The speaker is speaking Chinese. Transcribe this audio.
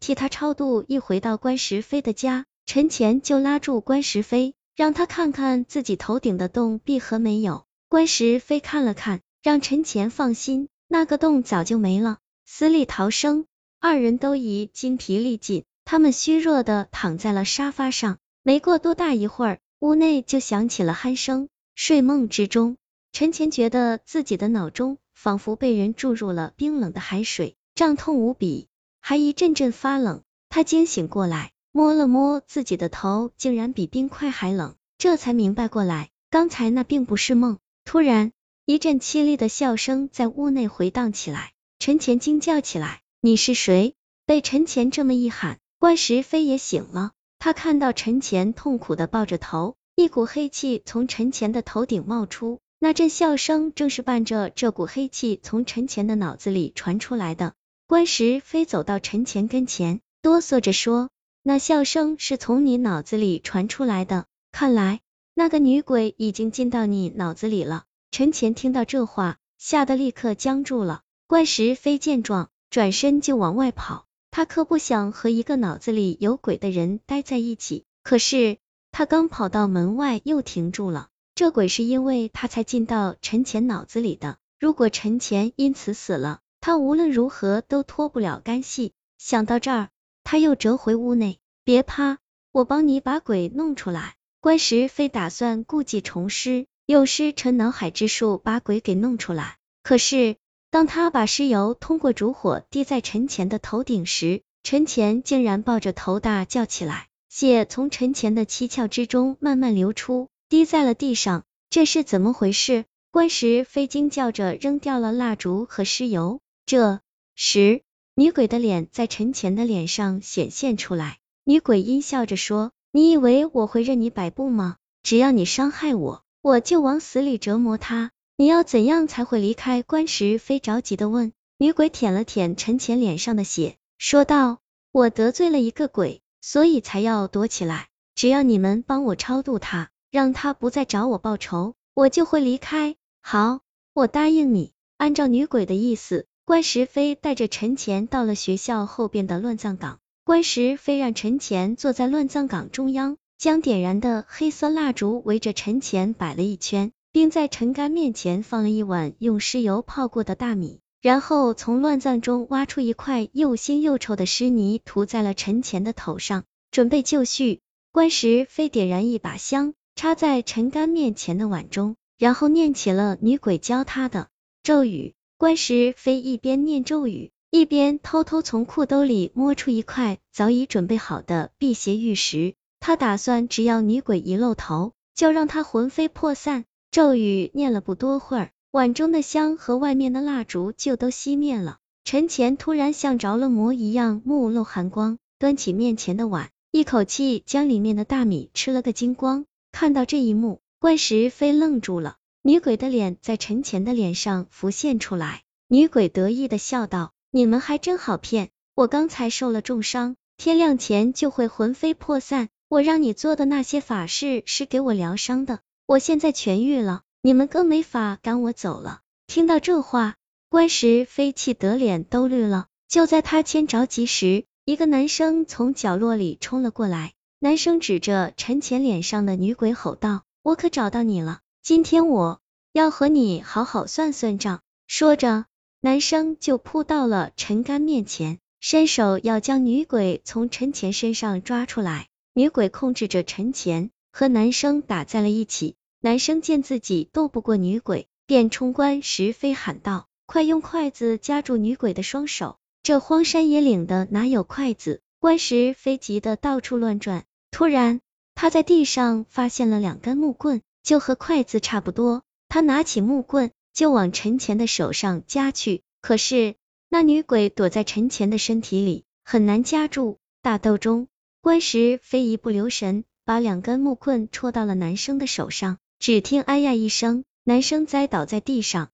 替他超度。一回到关石飞的家，陈乾就拉住关石飞，让他看看自己头顶的洞闭合没有。关石飞看了看，让陈乾放心，那个洞早就没了。死里逃生，二人都已筋疲力尽，他们虚弱的躺在了沙发上。没过多大一会儿，屋内就响起了鼾声。睡梦之中，陈乾觉得自己的脑中仿佛被人注入了冰冷的海水，胀痛无比，还一阵阵发冷。他惊醒过来，摸了摸自己的头，竟然比冰块还冷，这才明白过来，刚才那并不是梦。突然，一阵凄厉的笑声在屋内回荡起来。陈乾惊叫起来：“你是谁？”被陈乾这么一喊，关石飞也醒了。他看到陈乾痛苦的抱着头，一股黑气从陈乾的头顶冒出，那阵笑声正是伴着这股黑气从陈乾的脑子里传出来的。关石飞走到陈乾跟前，哆嗦着说：“那笑声是从你脑子里传出来的，看来那个女鬼已经进到你脑子里了。”陈乾听到这话，吓得立刻僵住了。关石飞见状，转身就往外跑。他可不想和一个脑子里有鬼的人待在一起。可是他刚跑到门外，又停住了。这鬼是因为他才进到陈乾脑子里的。如果陈乾因此死了，他无论如何都脱不了干系。想到这儿，他又折回屋内。别怕，我帮你把鬼弄出来。关石飞打算故技重施，用师承脑海之术把鬼给弄出来。可是。当他把尸油通过烛火滴在陈乾的头顶时，陈乾竟然抱着头大叫起来，血从陈乾的七窍之中慢慢流出，滴在了地上。这是怎么回事？关石飞惊叫着扔掉了蜡烛和尸油。这时，女鬼的脸在陈乾的脸上显现出来。女鬼阴笑着说：“你以为我会任你摆布吗？只要你伤害我，我就往死里折磨他。”你要怎样才会离开？关石飞着急的问。女鬼舔了舔陈乾脸上的血，说道：“我得罪了一个鬼，所以才要躲起来。只要你们帮我超度他，让他不再找我报仇，我就会离开。好，我答应你。”按照女鬼的意思，关石飞带着陈乾到了学校后边的乱葬岗。关石飞让陈乾坐在乱葬岗中央，将点燃的黑色蜡烛围着陈乾摆了一圈。并在陈干面前放了一碗用尸油泡过的大米，然后从乱葬中挖出一块又腥又臭的尸泥，涂在了陈乾的头上，准备就绪。关石飞点燃一把香，插在陈干面前的碗中，然后念起了女鬼教他的咒语。关石飞一边念咒语，一边偷偷从裤兜里摸出一块早已准备好的辟邪玉石，他打算只要女鬼一露头，就让她魂飞魄散。咒语念了不多会儿，碗中的香和外面的蜡烛就都熄灭了。陈乾突然像着了魔一样，目露寒光，端起面前的碗，一口气将里面的大米吃了个精光。看到这一幕，关石飞愣住了。女鬼的脸在陈乾的脸上浮现出来，女鬼得意的笑道：“你们还真好骗，我刚才受了重伤，天亮前就会魂飞魄散。我让你做的那些法事是给我疗伤的。”我现在痊愈了，你们更没法赶我走了。听到这话，关石飞气得脸都绿了。就在他千着急时，一个男生从角落里冲了过来。男生指着陈乾脸上的女鬼吼道：“我可找到你了，今天我要和你好好算算账。”说着，男生就扑到了陈干面前，伸手要将女鬼从陈乾身上抓出来。女鬼控制着陈乾。和男生打在了一起，男生见自己斗不过女鬼，便冲关石飞喊道：“快用筷子夹住女鬼的双手！”这荒山野岭的哪有筷子？关石飞急得到处乱转。突然，他在地上发现了两根木棍，就和筷子差不多。他拿起木棍就往陈前的手上夹去，可是那女鬼躲在陈前的身体里，很难夹住。打斗中，关石飞一不留神。把两根木棍戳到了男生的手上，只听哎呀一声，男生栽倒在地上。